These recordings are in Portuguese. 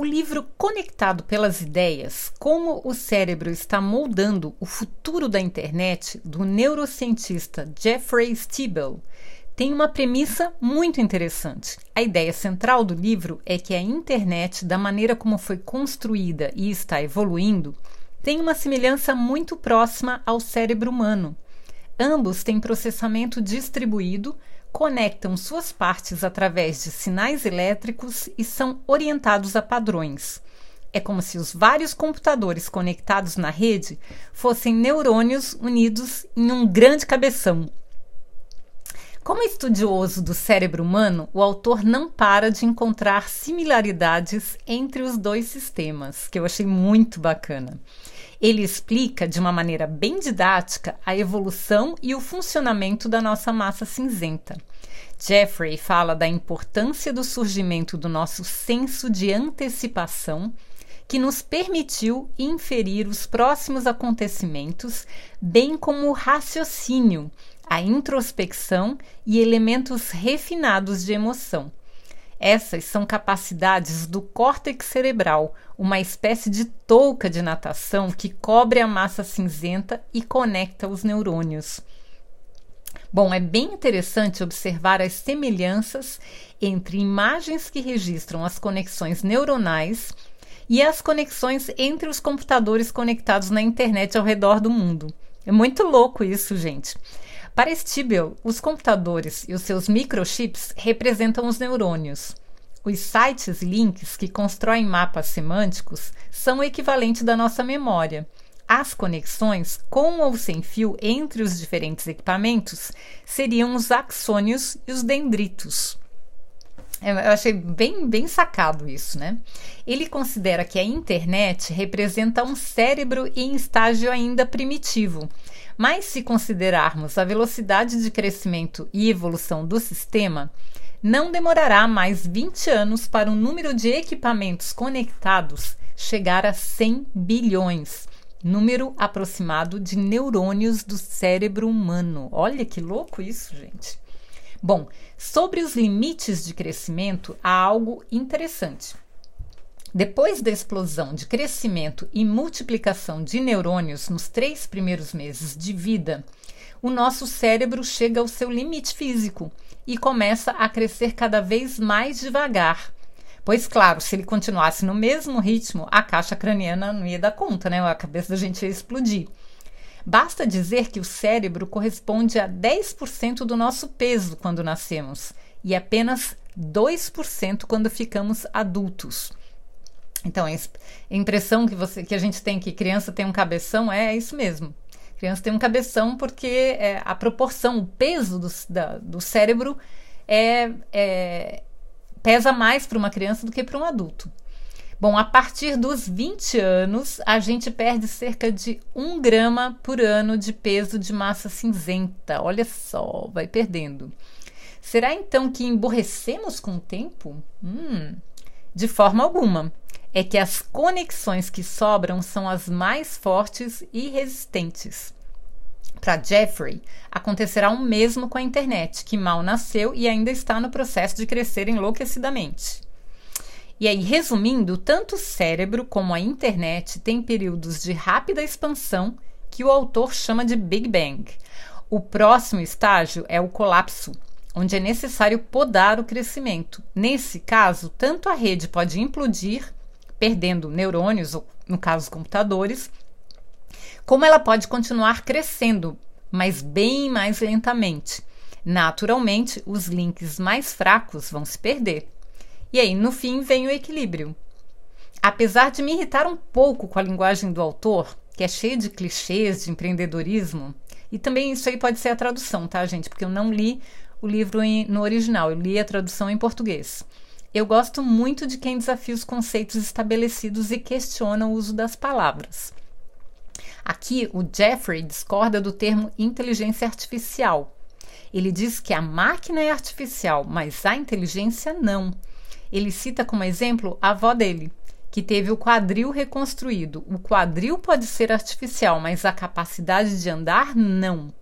O livro Conectado pelas Ideias: Como o Cérebro está moldando o futuro da internet, do neurocientista Jeffrey Stibel, tem uma premissa muito interessante. A ideia central do livro é que a internet, da maneira como foi construída e está evoluindo, tem uma semelhança muito próxima ao cérebro humano. Ambos têm processamento distribuído conectam suas partes através de sinais elétricos e são orientados a padrões. É como se os vários computadores conectados na rede fossem neurônios unidos em um grande cabeção. Como estudioso do cérebro humano, o autor não para de encontrar similaridades entre os dois sistemas, que eu achei muito bacana. Ele explica de uma maneira bem didática a evolução e o funcionamento da nossa massa cinzenta. Jeffrey fala da importância do surgimento do nosso senso de antecipação, que nos permitiu inferir os próximos acontecimentos, bem como o raciocínio, a introspecção e elementos refinados de emoção. Essas são capacidades do córtex cerebral, uma espécie de touca de natação que cobre a massa cinzenta e conecta os neurônios. Bom, é bem interessante observar as semelhanças entre imagens que registram as conexões neuronais e as conexões entre os computadores conectados na internet ao redor do mundo. É muito louco isso, gente. Para Stibel, os computadores e os seus microchips representam os neurônios. Os sites e links que constroem mapas semânticos são o equivalente da nossa memória. As conexões, com ou sem fio entre os diferentes equipamentos, seriam os axônios e os dendritos. Eu achei bem, bem sacado isso, né? Ele considera que a internet representa um cérebro em estágio ainda primitivo, mas se considerarmos a velocidade de crescimento e evolução do sistema, não demorará mais 20 anos para o número de equipamentos conectados chegar a 100 bilhões, número aproximado de neurônios do cérebro humano. Olha que louco isso, gente. Bom, sobre os limites de crescimento, há algo interessante. Depois da explosão de crescimento e multiplicação de neurônios nos três primeiros meses de vida, o nosso cérebro chega ao seu limite físico e começa a crescer cada vez mais devagar. Pois, claro, se ele continuasse no mesmo ritmo, a caixa craniana não ia dar conta, né? A cabeça da gente ia explodir. Basta dizer que o cérebro corresponde a 10% do nosso peso quando nascemos e apenas 2% quando ficamos adultos. Então, a impressão que, você, que a gente tem que criança tem um cabeção é isso mesmo. Criança tem um cabeção porque é, a proporção, o peso do, da, do cérebro é, é pesa mais para uma criança do que para um adulto. Bom, a partir dos 20 anos, a gente perde cerca de 1 grama por ano de peso de massa cinzenta. Olha só, vai perdendo. Será então que emborrecemos com o tempo? Hum, de forma alguma é que as conexões que sobram são as mais fortes e resistentes. Para Jeffrey, acontecerá o mesmo com a internet, que mal nasceu e ainda está no processo de crescer enlouquecidamente. E aí, resumindo, tanto o cérebro como a internet têm períodos de rápida expansão que o autor chama de Big Bang. O próximo estágio é o colapso, onde é necessário podar o crescimento. Nesse caso, tanto a rede pode implodir perdendo neurônios, ou no caso computadores, como ela pode continuar crescendo, mas bem mais lentamente. Naturalmente, os links mais fracos vão se perder. E aí, no fim, vem o equilíbrio. Apesar de me irritar um pouco com a linguagem do autor, que é cheia de clichês de empreendedorismo, e também isso aí pode ser a tradução, tá, gente? Porque eu não li o livro em, no original, eu li a tradução em português. Eu gosto muito de quem desafia os conceitos estabelecidos e questiona o uso das palavras. Aqui, o Jeffrey discorda do termo inteligência artificial. Ele diz que a máquina é artificial, mas a inteligência não. Ele cita como exemplo a avó dele, que teve o quadril reconstruído. O quadril pode ser artificial, mas a capacidade de andar, não.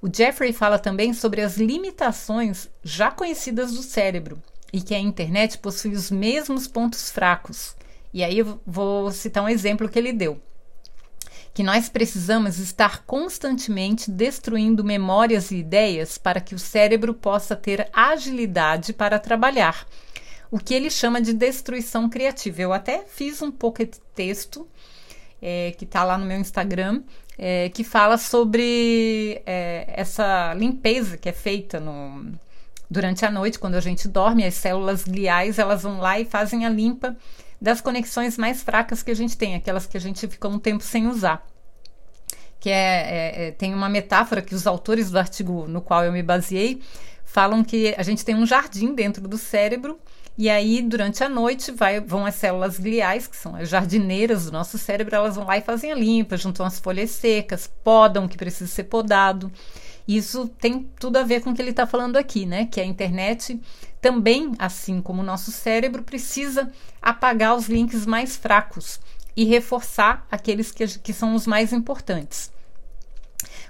O Jeffrey fala também sobre as limitações já conhecidas do cérebro e que a internet possui os mesmos pontos fracos. E aí eu vou citar um exemplo que ele deu. Que nós precisamos estar constantemente destruindo memórias e ideias para que o cérebro possa ter agilidade para trabalhar o que ele chama de destruição criativa. Eu até fiz um pocket texto é, que está lá no meu Instagram, é, que fala sobre é, essa limpeza que é feita no, durante a noite, quando a gente dorme, as células gliais elas vão lá e fazem a limpa das conexões mais fracas que a gente tem, aquelas que a gente ficou um tempo sem usar. Que é, é, é tem uma metáfora que os autores do artigo no qual eu me baseei falam que a gente tem um jardim dentro do cérebro e aí, durante a noite, vai, vão as células gliais, que são as jardineiras do nosso cérebro, elas vão lá e fazem a limpa, juntam as folhas secas, podam o que precisa ser podado. Isso tem tudo a ver com o que ele está falando aqui, né? Que a internet também, assim como o nosso cérebro, precisa apagar os links mais fracos e reforçar aqueles que, que são os mais importantes.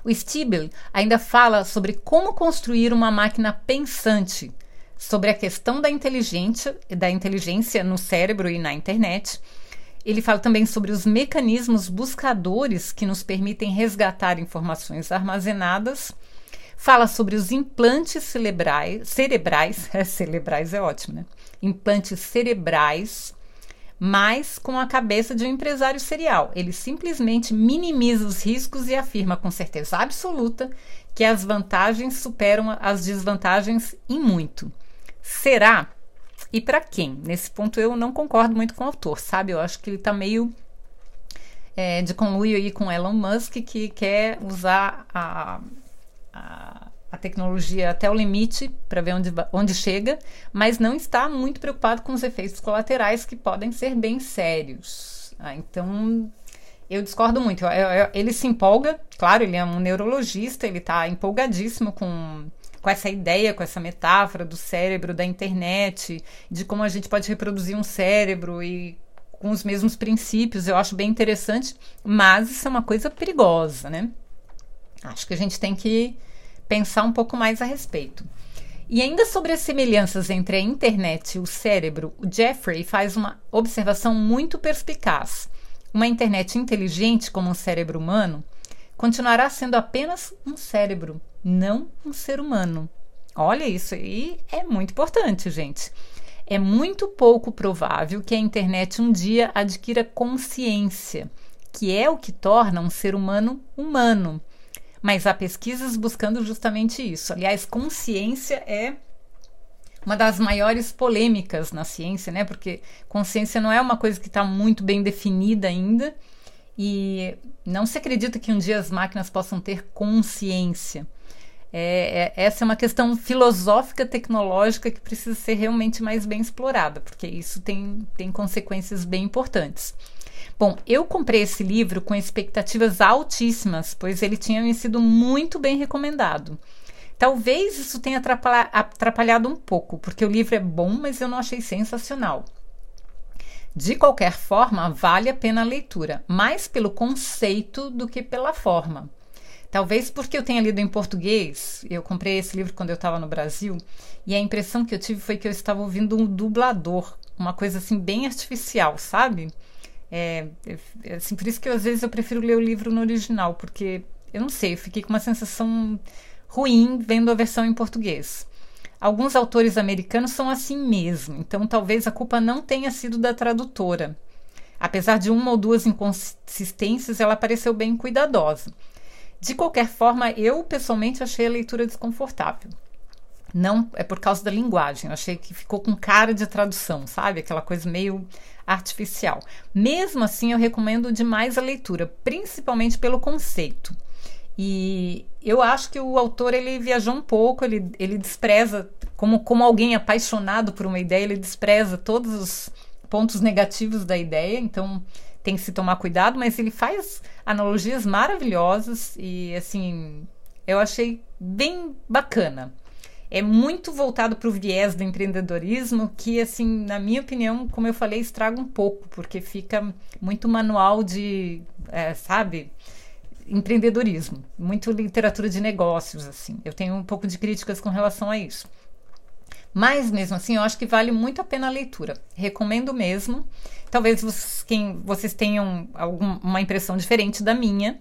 O Stiebel ainda fala sobre como construir uma máquina pensante sobre a questão da inteligência, da inteligência no cérebro e na internet. Ele fala também sobre os mecanismos buscadores que nos permitem resgatar informações armazenadas. Fala sobre os implantes cerebrais, cerebrais, é, cerebrais é ótimo, né? Implantes cerebrais, mas com a cabeça de um empresário serial. Ele simplesmente minimiza os riscos e afirma com certeza absoluta que as vantagens superam as desvantagens em muito. Será? E para quem? Nesse ponto eu não concordo muito com o autor, sabe? Eu acho que ele está meio é, de conluio aí com Elon Musk, que quer usar a, a, a tecnologia até o limite para ver onde, onde chega, mas não está muito preocupado com os efeitos colaterais que podem ser bem sérios. Ah, então, eu discordo muito. Ele se empolga, claro, ele é um neurologista, ele está empolgadíssimo com com essa ideia, com essa metáfora do cérebro, da internet, de como a gente pode reproduzir um cérebro e com os mesmos princípios, eu acho bem interessante, mas isso é uma coisa perigosa, né? Acho que a gente tem que pensar um pouco mais a respeito. E ainda sobre as semelhanças entre a internet e o cérebro, o Jeffrey faz uma observação muito perspicaz. Uma internet inteligente como um cérebro humano continuará sendo apenas um cérebro, não um ser humano. Olha isso aí, é muito importante, gente. É muito pouco provável que a internet um dia adquira consciência, que é o que torna um ser humano humano. Mas há pesquisas buscando justamente isso. Aliás, consciência é uma das maiores polêmicas na ciência, né? Porque consciência não é uma coisa que está muito bem definida ainda e não se acredita que um dia as máquinas possam ter consciência. É, é, essa é uma questão filosófica tecnológica que precisa ser realmente mais bem explorada, porque isso tem, tem consequências bem importantes. Bom, eu comprei esse livro com expectativas altíssimas, pois ele tinha me sido muito bem recomendado. Talvez isso tenha atrapalhado um pouco, porque o livro é bom, mas eu não achei sensacional. De qualquer forma, vale a pena a leitura, mais pelo conceito do que pela forma. Talvez porque eu tenha lido em português, eu comprei esse livro quando eu estava no Brasil, e a impressão que eu tive foi que eu estava ouvindo um dublador, uma coisa assim bem artificial, sabe? É, é, assim, por isso que eu, às vezes eu prefiro ler o livro no original, porque eu não sei, eu fiquei com uma sensação ruim vendo a versão em português. Alguns autores americanos são assim mesmo, então talvez a culpa não tenha sido da tradutora. Apesar de uma ou duas inconsistências, ela pareceu bem cuidadosa. De qualquer forma, eu pessoalmente achei a leitura desconfortável. Não é por causa da linguagem, eu achei que ficou com cara de tradução, sabe? Aquela coisa meio artificial. Mesmo assim, eu recomendo demais a leitura, principalmente pelo conceito. E eu acho que o autor ele viajou um pouco, ele, ele despreza, como, como alguém apaixonado por uma ideia, ele despreza todos os pontos negativos da ideia. Então, tem que se tomar cuidado, mas ele faz analogias maravilhosas e assim, eu achei bem bacana. É muito voltado para o viés do empreendedorismo, que, assim, na minha opinião, como eu falei, estraga um pouco, porque fica muito manual de, é, sabe, empreendedorismo, muito literatura de negócios, assim. Eu tenho um pouco de críticas com relação a isso. Mas mesmo assim, eu acho que vale muito a pena a leitura. Recomendo mesmo. Talvez vocês, quem, vocês tenham alguma impressão diferente da minha,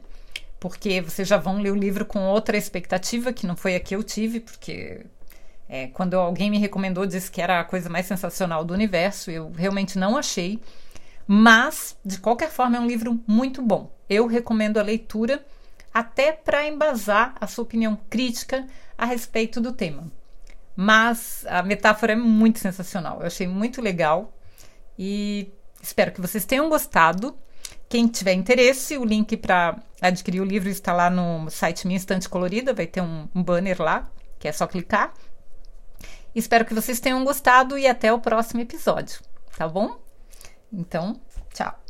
porque vocês já vão ler o livro com outra expectativa, que não foi a que eu tive, porque é, quando alguém me recomendou, disse que era a coisa mais sensacional do universo. Eu realmente não achei. Mas, de qualquer forma, é um livro muito bom. Eu recomendo a leitura até para embasar a sua opinião crítica a respeito do tema. Mas a metáfora é muito sensacional. Eu achei muito legal e espero que vocês tenham gostado. Quem tiver interesse, o link para adquirir o livro está lá no site Minha Estante Colorida. Vai ter um, um banner lá, que é só clicar. Espero que vocês tenham gostado e até o próximo episódio, tá bom? Então, tchau.